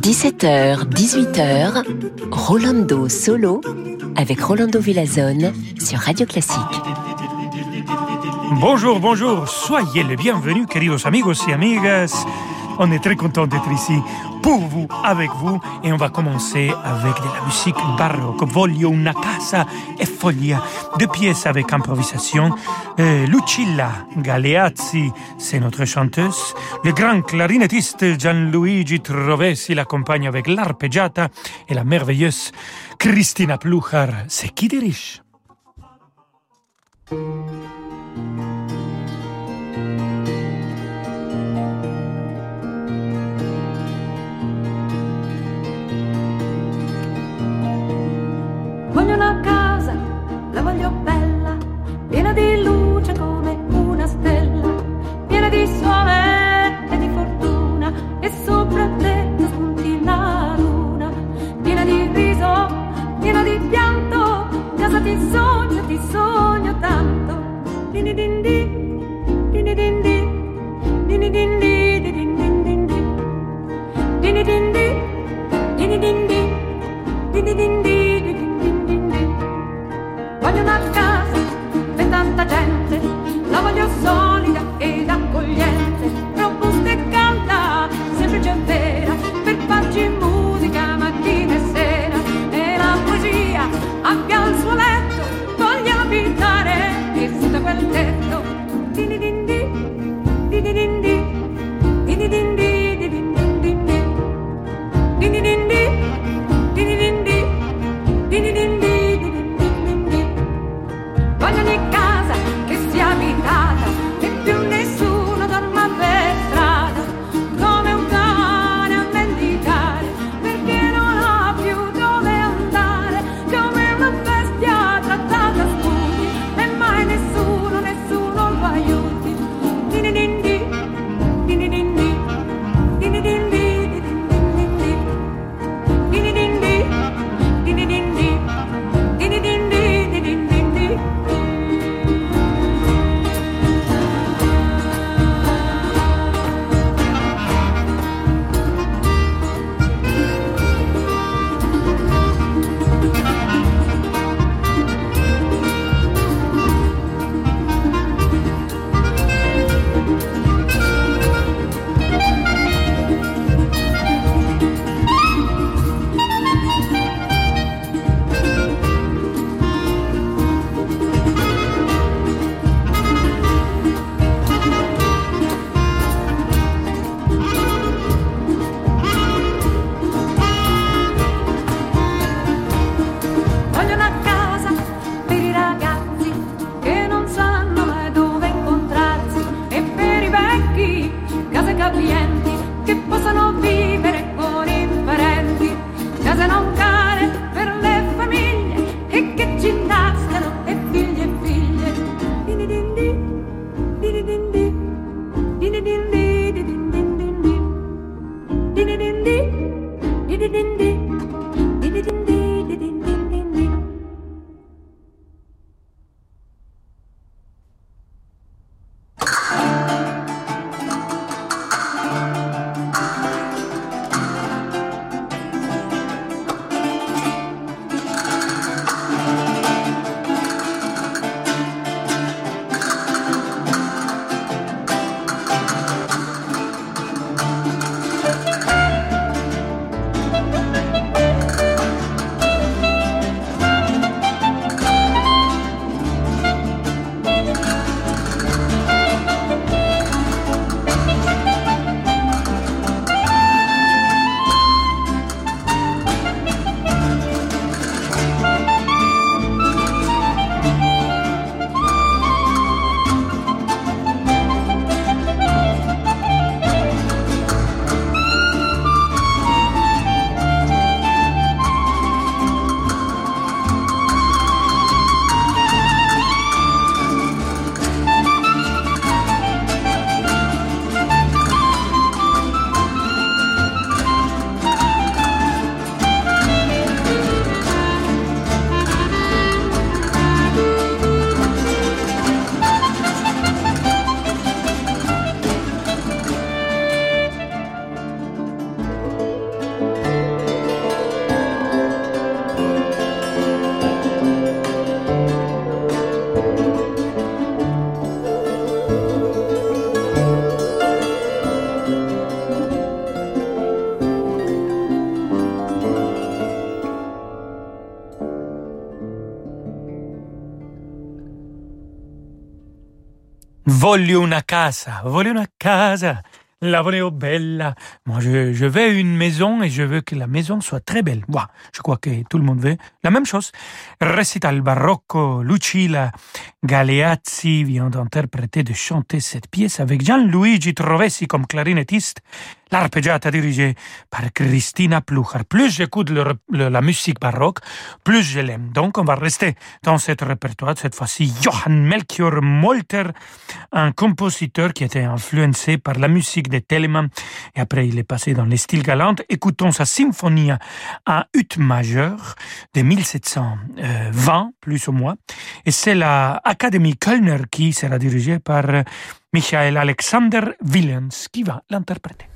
17h, 18h, Rolando Solo avec Rolando Villazone sur Radio Classique. Bonjour, bonjour, soyez les bienvenus, queridos amigos et amigas. On est très content d'être ici pour vous, avec vous, et on va commencer avec de la musique baroque. Voglio una casa e foglia, deux pièces avec improvisation. Euh, Lucilla Galeazzi, c'est notre chanteuse. Le grand clarinettiste Gianluigi Trovesi l'accompagne avec l'arpeggiata et la merveilleuse Cristina Pluchar, c'est qui dirige. Voglio una casa, la voglio bella, piena di luce come una stella, piena di sole e di fortuna, e sopra te spunti la luna, piena di riso, piena di pianto, casa ti sogno, ti sogno tanto. Dini din di, dini din di, dini din di, dini din din di, dini din di, dini din di, dini din di. Voglio una casa per tanta gente, la voglio solida ed accogliente, Voglio una casa, voglio una casa. La volevo bella. Moi, je, je veux une maison et je veux que la maison soit très belle. Moi, je crois que tout le monde veut la même chose. Recital barocco, Lucilla Galeazzi vient d'interpréter, de chanter cette pièce avec Gianluigi Trovesi comme clarinettiste l'arpeggiata dirigée par Christina Pluchar. Plus j'écoute la musique baroque, plus je l'aime. Donc on va rester dans cette répertoire, cette fois-ci Johann Melchior Molter, un compositeur qui était influencé par la musique de Telemann et après il est passé dans les styles galants. Écoutons sa symphonie à ut majeur de 1720, plus ou moins. Et c'est la Académie Kölner qui sera dirigée par Michael Alexander Willens qui va l'interpréter.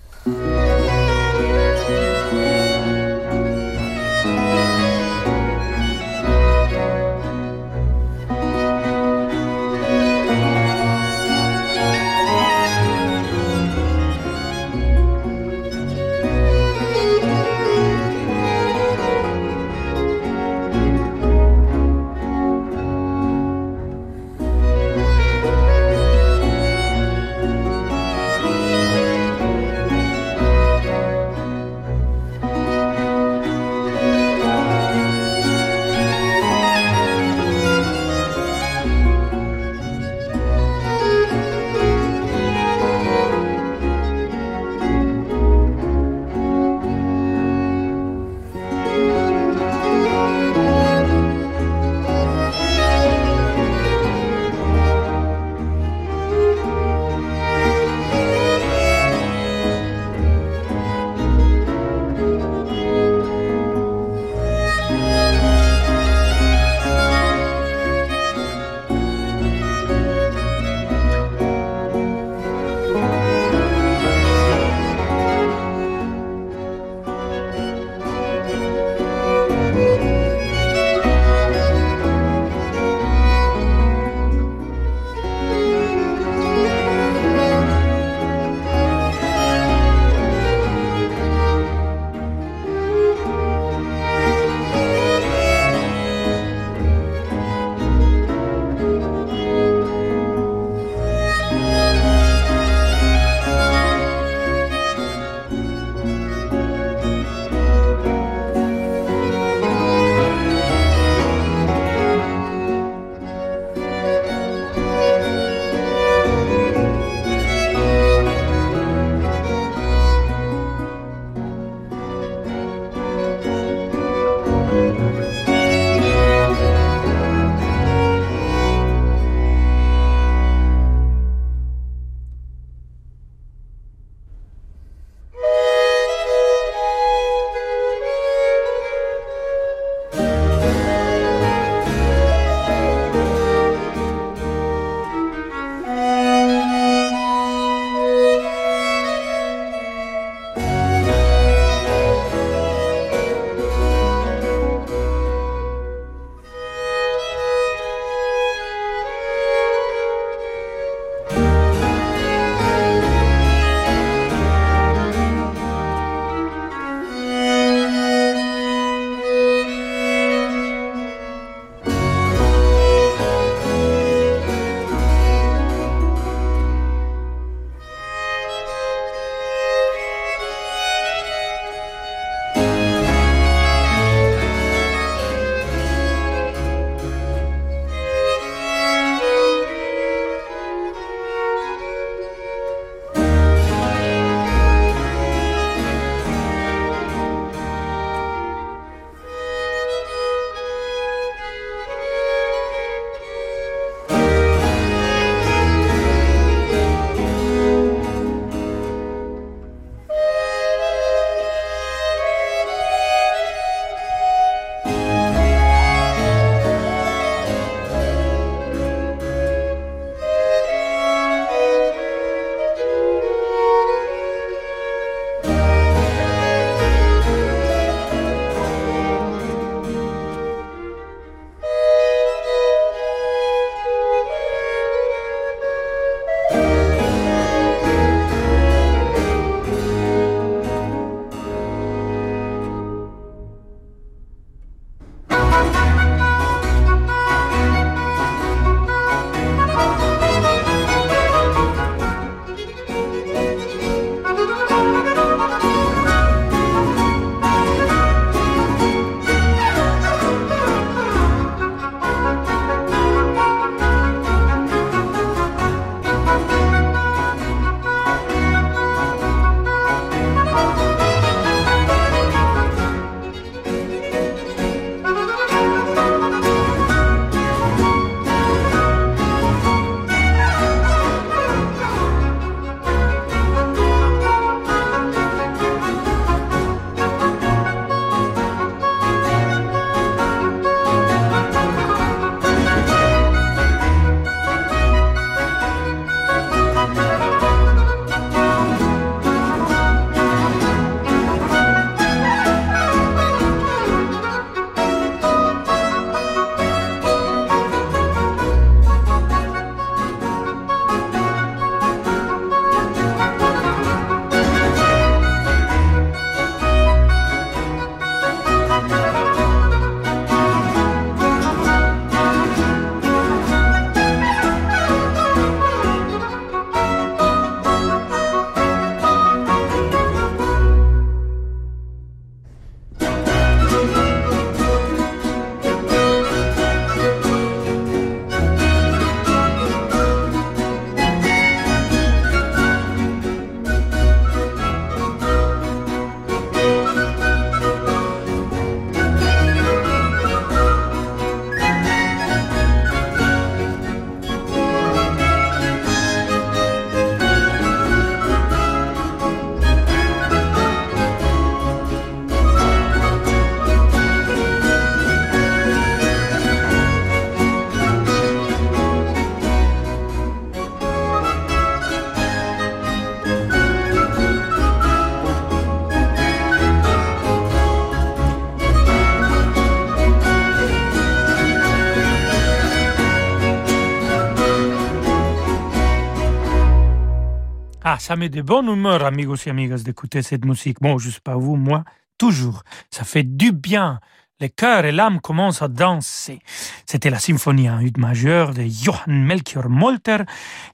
Ça met de bonne humeur, amigos et amigas, d'écouter cette musique. Bon, je sais pas vous, moi, toujours. Ça fait du bien le cœur et l'âme commencent à danser. C'était la symphonie en ut majeur de Johann Melchior Molter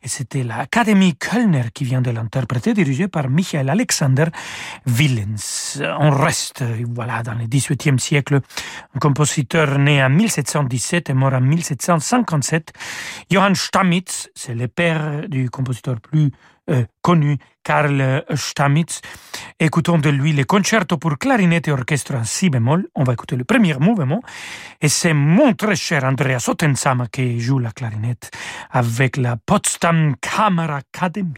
et c'était l'Académie Kölner qui vient de l'interpréter, dirigée par Michael Alexander Willens. On reste, voilà, dans le XVIIIe siècle, un compositeur né en 1717 et mort en 1757. Johann Stamitz, c'est le père du compositeur plus euh, connu, Karl Stamitz. Écoutons de lui le concerto pour clarinette et orchestre en si bémol. On va écouter le premier mouvement. Et c'est mon très cher Andreas Ottensama qui joue la clarinette avec la Potsdam Kammerakademie.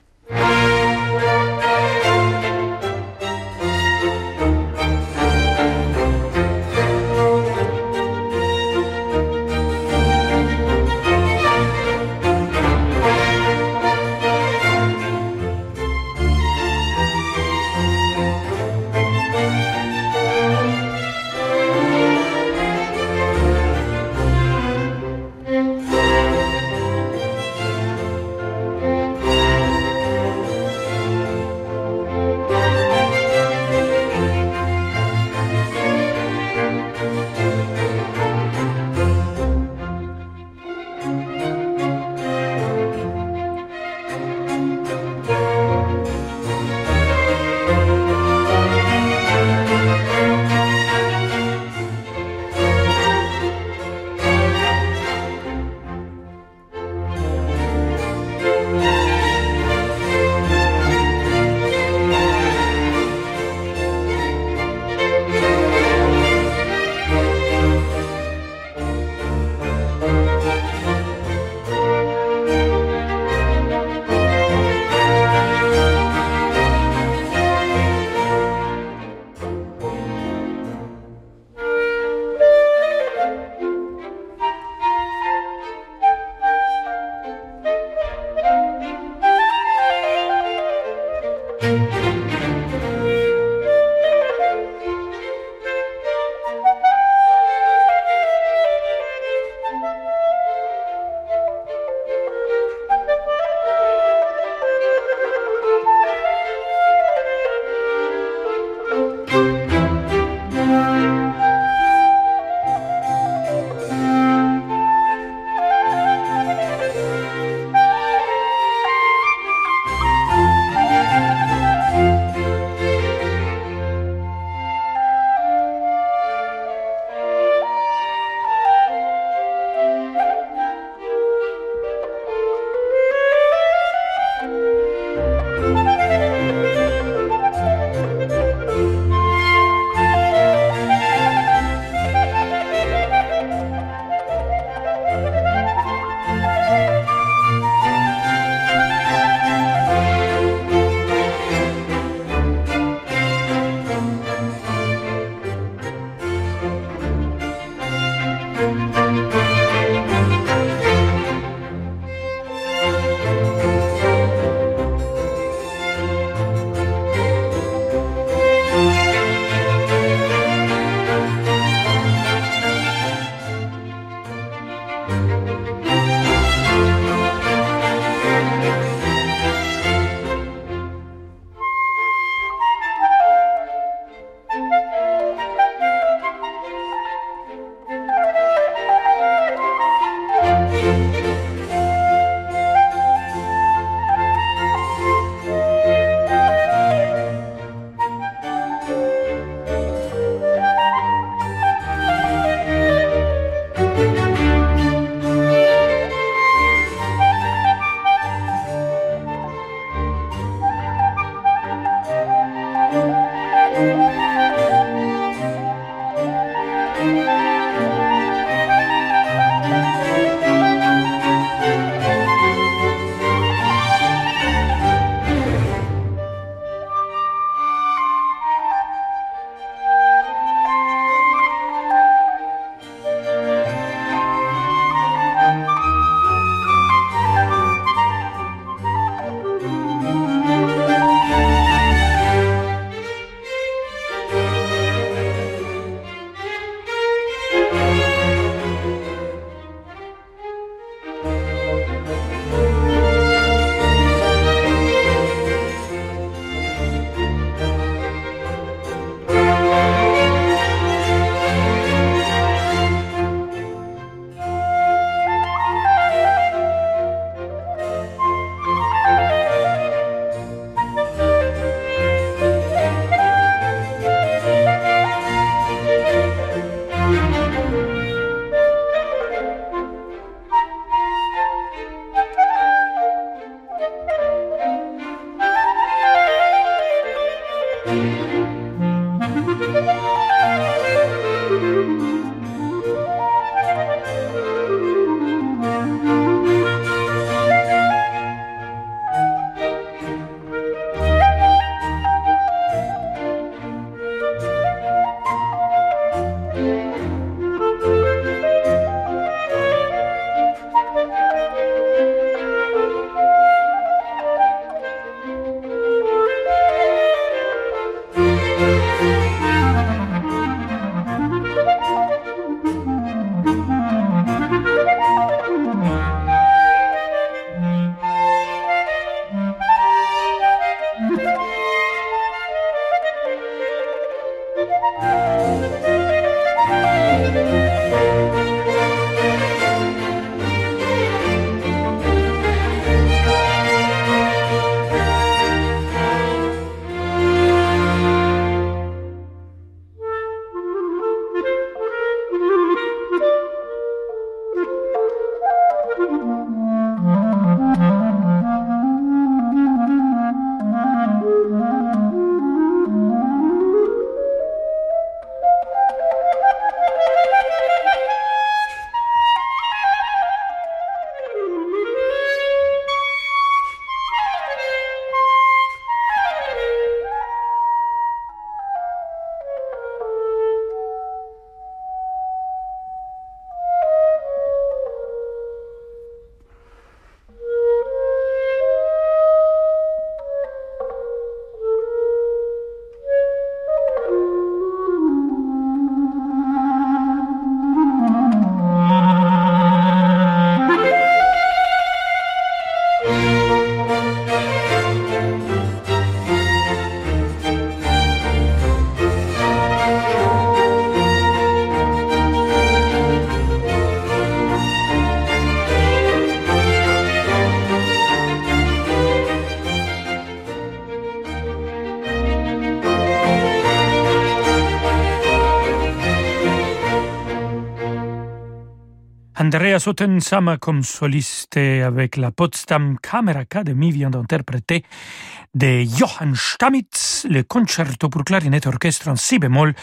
Andreas Ottensama comme soliste avec la Potsdam Kammerakademie vient d'interpréter de Johann Stamitz le concerto pour clarinette orchestre en si bémol.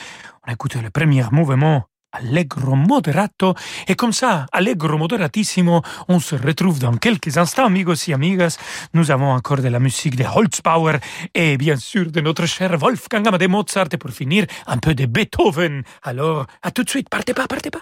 On a écouté le premier mouvement Allegro moderato. Et comme ça, Allegro moderatissimo, on se retrouve dans quelques instants, amigos et amigas. Nous avons encore de la musique de Holzbauer et bien sûr de notre cher Wolfgang Amadeus Mozart. Et pour finir, un peu de Beethoven. Alors, à tout de suite, partez pas, partez pas.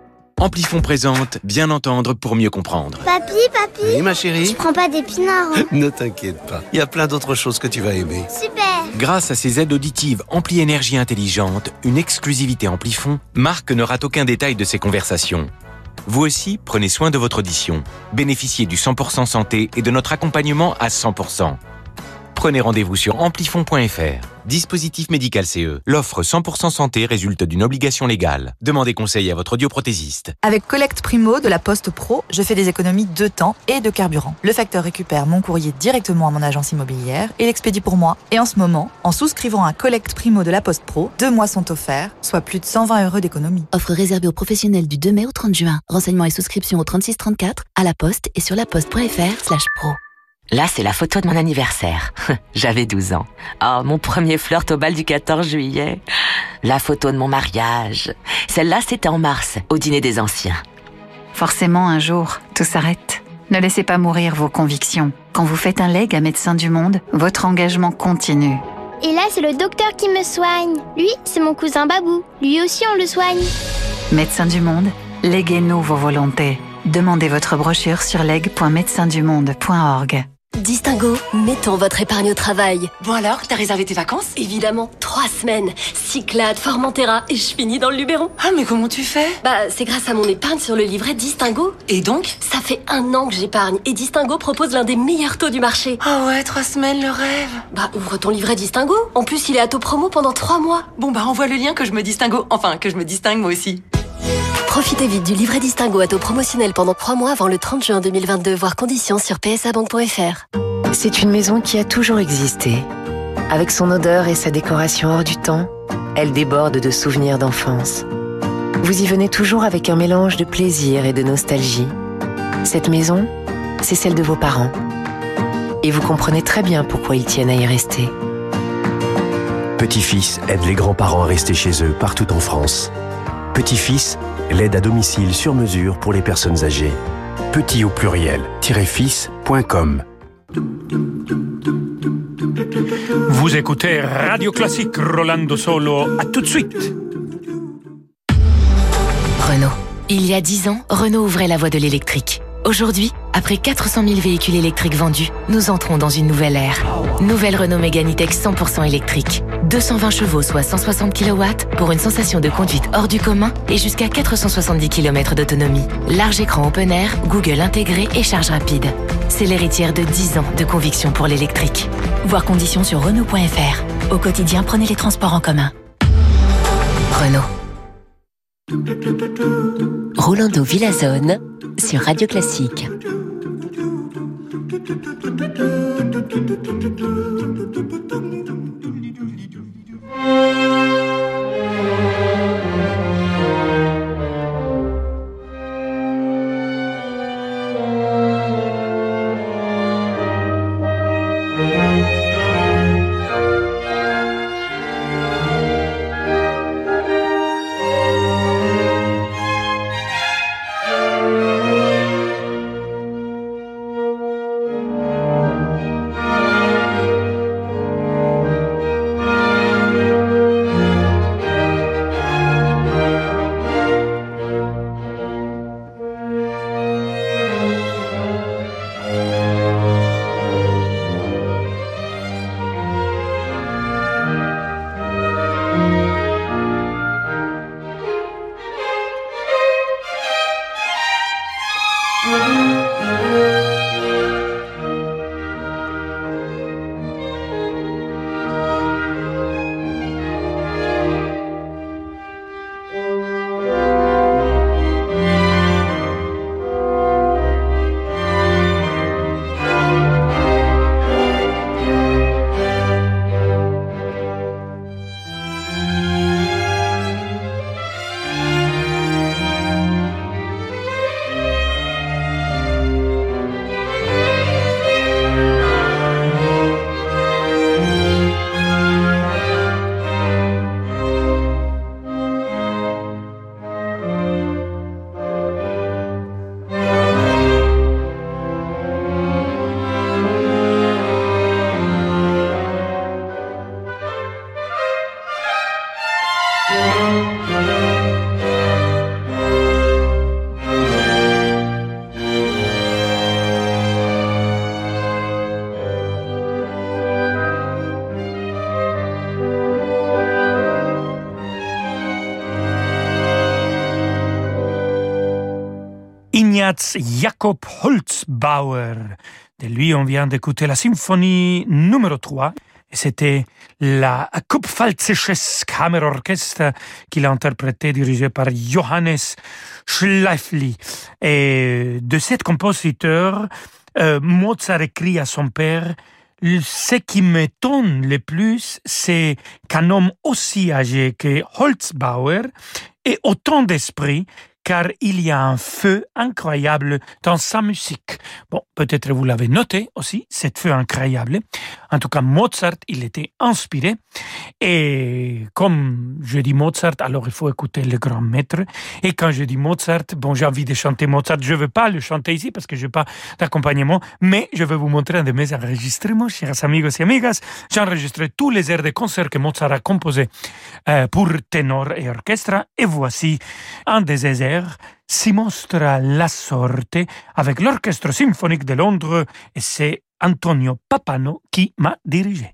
Amplifon présente Bien entendre pour mieux comprendre. Papi, papi Oui, ma chérie Tu prends pas d'épinards hein Ne t'inquiète pas, il y a plein d'autres choses que tu vas aimer. Super Grâce à ses aides auditives Ampli Énergie Intelligente, une exclusivité Amplifon, Marc ne rate aucun détail de ses conversations. Vous aussi, prenez soin de votre audition. Bénéficiez du 100% santé et de notre accompagnement à 100%. Prenez rendez-vous sur amplifon.fr. Dispositif médical CE. L'offre 100% santé résulte d'une obligation légale. Demandez conseil à votre audioprothésiste. Avec Collect Primo de la Poste Pro, je fais des économies de temps et de carburant. Le facteur récupère mon courrier directement à mon agence immobilière et l'expédie pour moi. Et en ce moment, en souscrivant un Collect Primo de la Poste Pro, deux mois sont offerts, soit plus de 120 euros d'économie. Offre réservée aux professionnels du 2 mai au 30 juin. Renseignements et souscription au 3634, à la Poste et sur laposte.fr slash pro. Là, c'est la photo de mon anniversaire. J'avais 12 ans. Oh, mon premier flirt au bal du 14 juillet. La photo de mon mariage. Celle-là, c'était en mars, au dîner des anciens. Forcément, un jour, tout s'arrête. Ne laissez pas mourir vos convictions. Quand vous faites un leg à Médecins du Monde, votre engagement continue. Et là, c'est le docteur qui me soigne. Lui, c'est mon cousin Babou. Lui aussi, on le soigne. Médecins du Monde, léguez-nous vos volontés. Demandez votre brochure sur leg.médecindumonde.org. Distingo, mettons votre épargne au travail. Bon alors, t'as réservé tes vacances? Évidemment, trois semaines. Cyclades, Formentera, et je finis dans le Luberon? Ah, mais comment tu fais? Bah, c'est grâce à mon épargne sur le livret Distingo. Et donc? Ça fait un an que j'épargne, et Distingo propose l'un des meilleurs taux du marché. Ah ouais, trois semaines, le rêve Bah, ouvre ton livret Distingo. En plus, il est à taux promo pendant trois mois. Bon bah, envoie le lien que je me distingue, enfin, que je me distingue moi aussi. Profitez vite du livret Distingo à taux promotionnel pendant trois mois avant le 30 juin 2022, voire conditions sur psabank.fr. C'est une maison qui a toujours existé. Avec son odeur et sa décoration hors du temps, elle déborde de souvenirs d'enfance. Vous y venez toujours avec un mélange de plaisir et de nostalgie. Cette maison, c'est celle de vos parents. Et vous comprenez très bien pourquoi ils tiennent à y rester. Petit-fils aide les grands-parents à rester chez eux partout en France. Petit-fils, l'aide à domicile sur mesure pour les personnes âgées. Petit au pluriel, fils.com. Vous écoutez Radio Classique Rolando Solo. À tout de suite. Renault. Il y a 10 ans, Renault ouvrait la voie de l'électrique. Aujourd'hui, après 400 000 véhicules électriques vendus, nous entrons dans une nouvelle ère. Nouvelle Renault Mégane E-Tech 100% électrique. 220 chevaux, soit 160 kW, pour une sensation de conduite hors du commun et jusqu'à 470 km d'autonomie. Large écran open air, Google intégré et charge rapide. C'est l'héritière de 10 ans de conviction pour l'électrique. Voir conditions sur Renault.fr. Au quotidien, prenez les transports en commun. Renault. Rolando Villazone sur Radio Classique. Ignaz Jakob Holzbauer. De lui, on vient d'écouter la symphonie numéro 3. Et c'était la Kupfalzisches Kammerorchester qu'il a interprété, dirigé par Johannes Schleifli. Et de cet compositeur, euh, Mozart écrit à son père ce qui m'étonne le plus, c'est qu'un homme aussi âgé que Holzbauer ait autant d'esprit car il y a un feu incroyable dans sa musique. Bon, peut-être vous l'avez noté aussi, cet feu incroyable. En tout cas, Mozart, il était inspiré. Et comme je dis Mozart, alors il faut écouter le grand maître. Et quand je dis Mozart, bon, j'ai envie de chanter Mozart. Je ne veux pas le chanter ici parce que je n'ai pas d'accompagnement, mais je vais vous montrer un de mes enregistrements, chers amigos et amigas. J'ai enregistré tous les airs de concert que Mozart a composés euh, pour ténor et orchestre. Et voici un des airs air Si mostra la sorte avec l'Orchestre symphonique de Londres et c'est Antonio Papano qui m'a dirigé.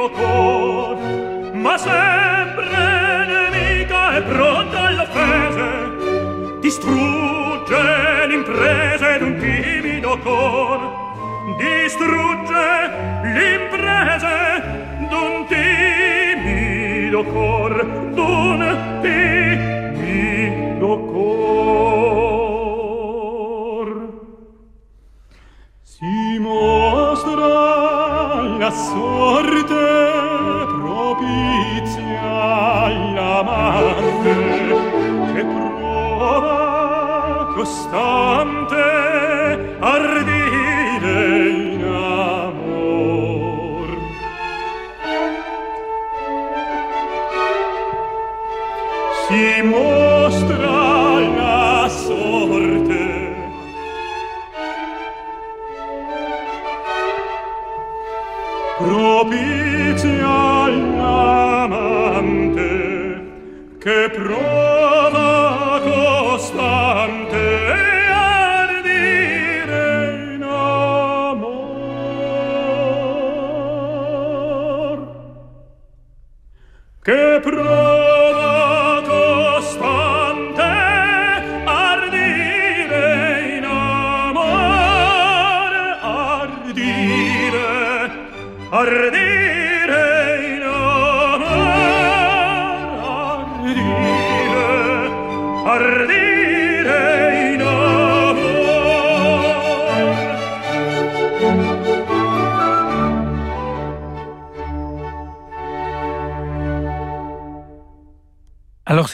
rido con, ma sempre nemica è pronta all'offese, distrugge l'imprese d'un timido cor, distrugge l'imprese d'un timido cor, d'un timido cor. costante ardire in amor. Si mostra la sorte. Propizia all'amante che prova costante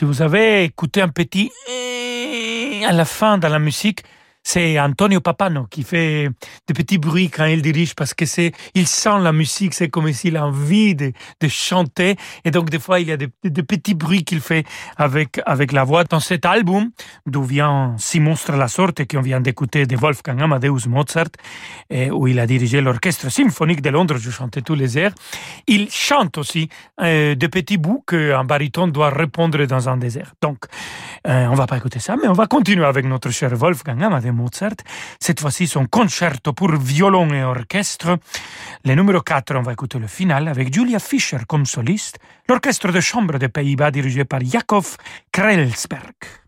vous avez écouté un petit à la fin dans la musique, c'est Antonio Papano qui fait des petits bruits quand il dirige parce que c'est, il sent la musique, c'est comme s'il a envie de, de, chanter. Et donc, des fois, il y a des, petits bruits qu'il fait avec, avec la voix. Dans cet album, d'où vient Si monstre la sorte, qu'on vient d'écouter de Wolfgang Amadeus Mozart, et où il a dirigé l'orchestre symphonique de Londres, je chantais tous les airs, il chante aussi euh, des petits bouts qu'un baryton doit répondre dans un désert. Donc, euh, on va pas écouter ça, mais on va continuer avec notre cher Wolfgang Amadeus Mozart. Cette fois-ci, son concerto pour violon et orchestre. Le numéro 4, on va écouter le final avec Julia Fischer comme soliste, l'orchestre de chambre des Pays-Bas dirigé par Jakob Krelsberg.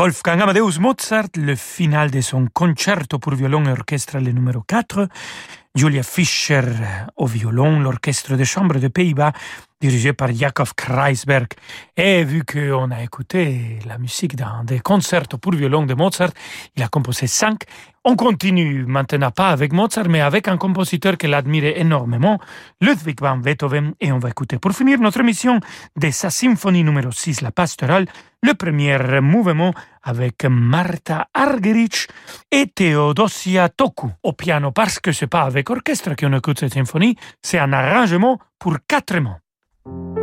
Wolfgang Amadeus Mozart, le final de son concerto pour violon et orchestre le numéro 4, Julia Fischer au violon, l'orchestre de chambre de Pays-Bas dirigé par Jakob Kreisberg. Et vu qu'on a écouté la musique dans des concerts pour violon de Mozart, il a composé cinq. On continue maintenant pas avec Mozart, mais avec un compositeur qu'il admirait énormément, Ludwig van Beethoven, et on va écouter pour finir notre émission de sa symphonie numéro 6, la pastorale, le premier mouvement avec Martha Argerich et Theodosia Toku au piano, parce que c'est pas avec orchestre qu'on écoute cette symphonie, c'est un arrangement pour quatre mots.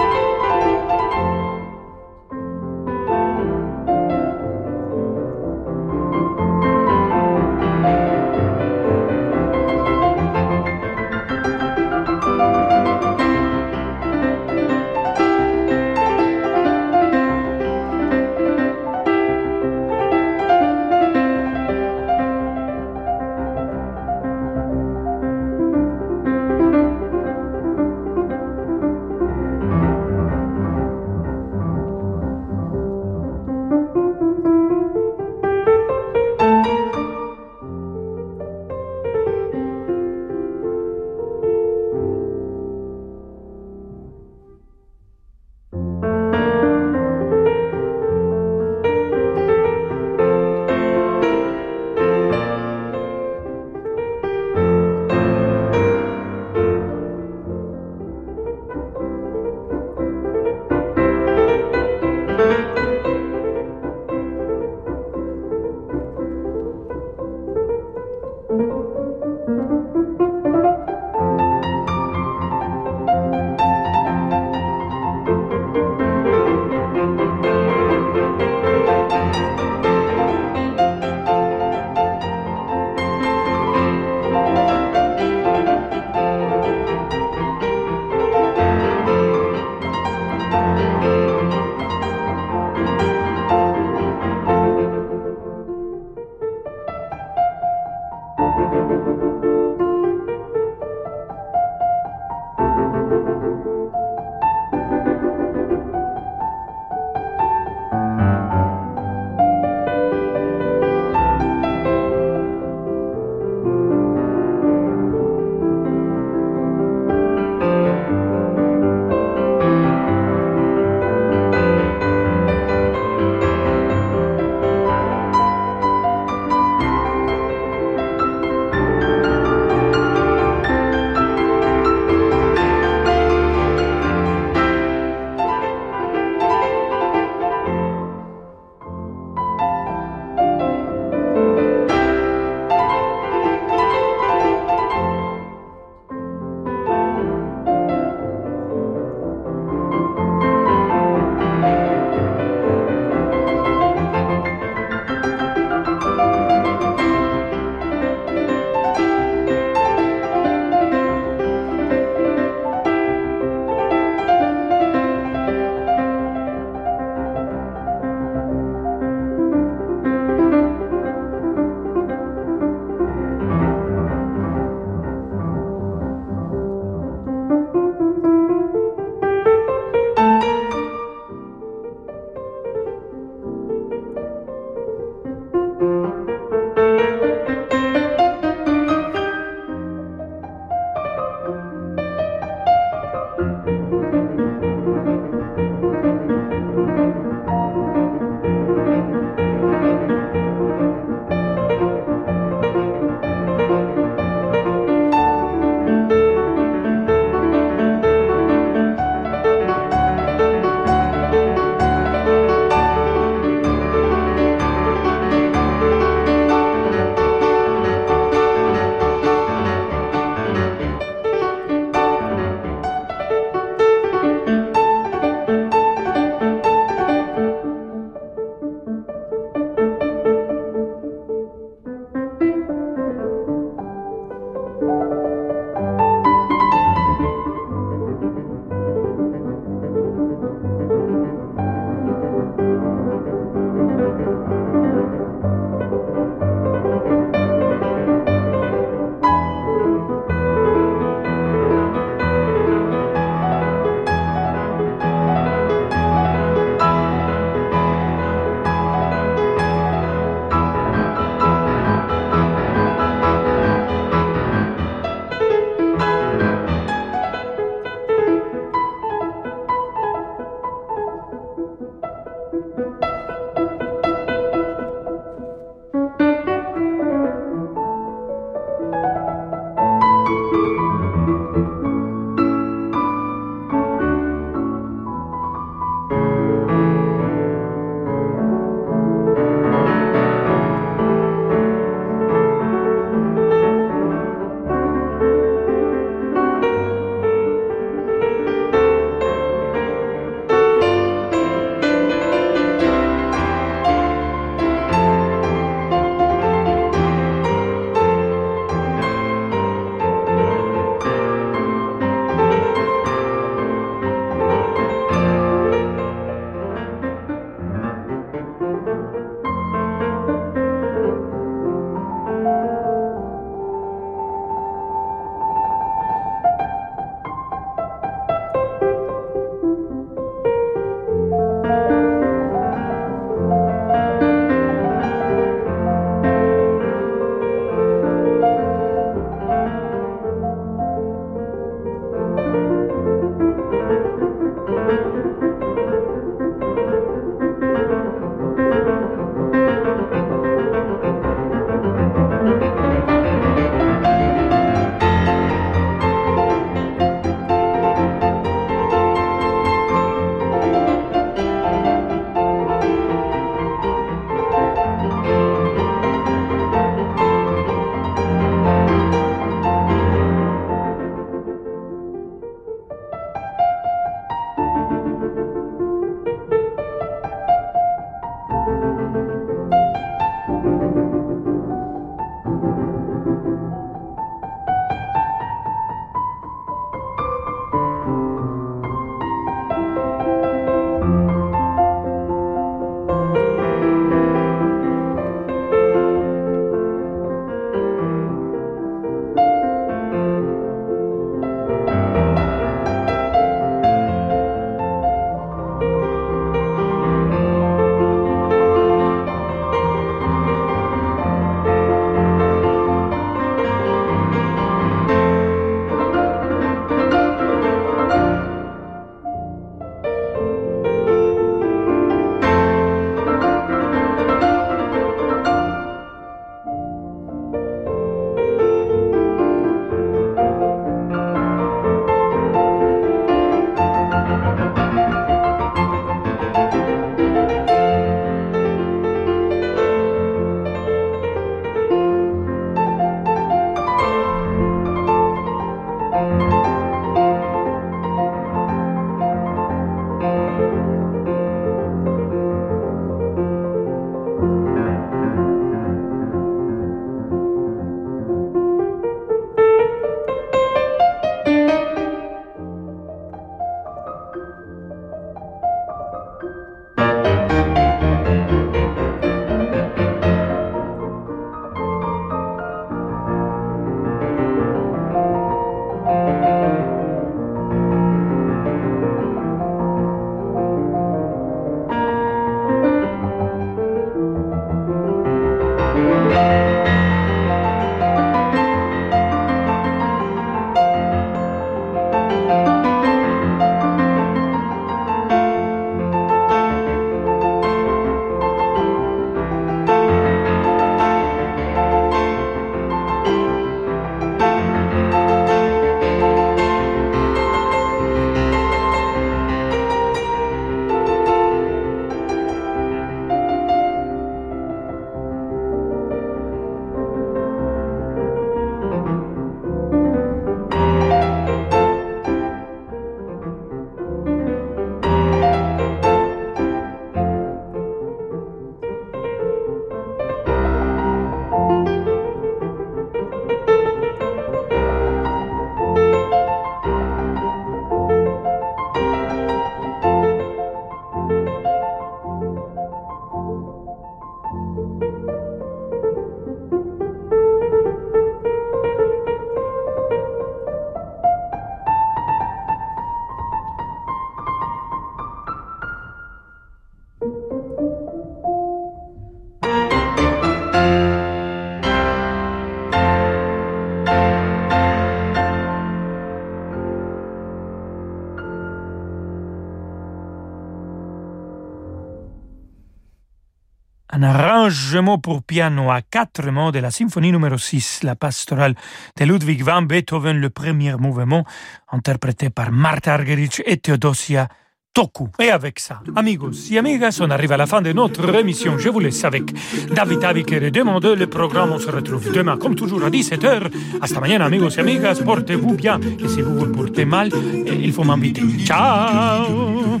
Arrangement pour piano à quatre mains de la symphonie numéro 6, la pastorale de Ludwig van Beethoven, le premier mouvement, interprété par Martha Argerich et Theodosia Toku. Et avec ça, amigos et amigas, on arrive à la fin de notre émission. Je vous laisse avec David Aviker et Demande. Le programme, on se retrouve demain, comme toujours, à 17h. Hasta mañana, amigos et amigas. Portez-vous bien. Et si vous vous portez mal, il faut m'inviter. Ciao!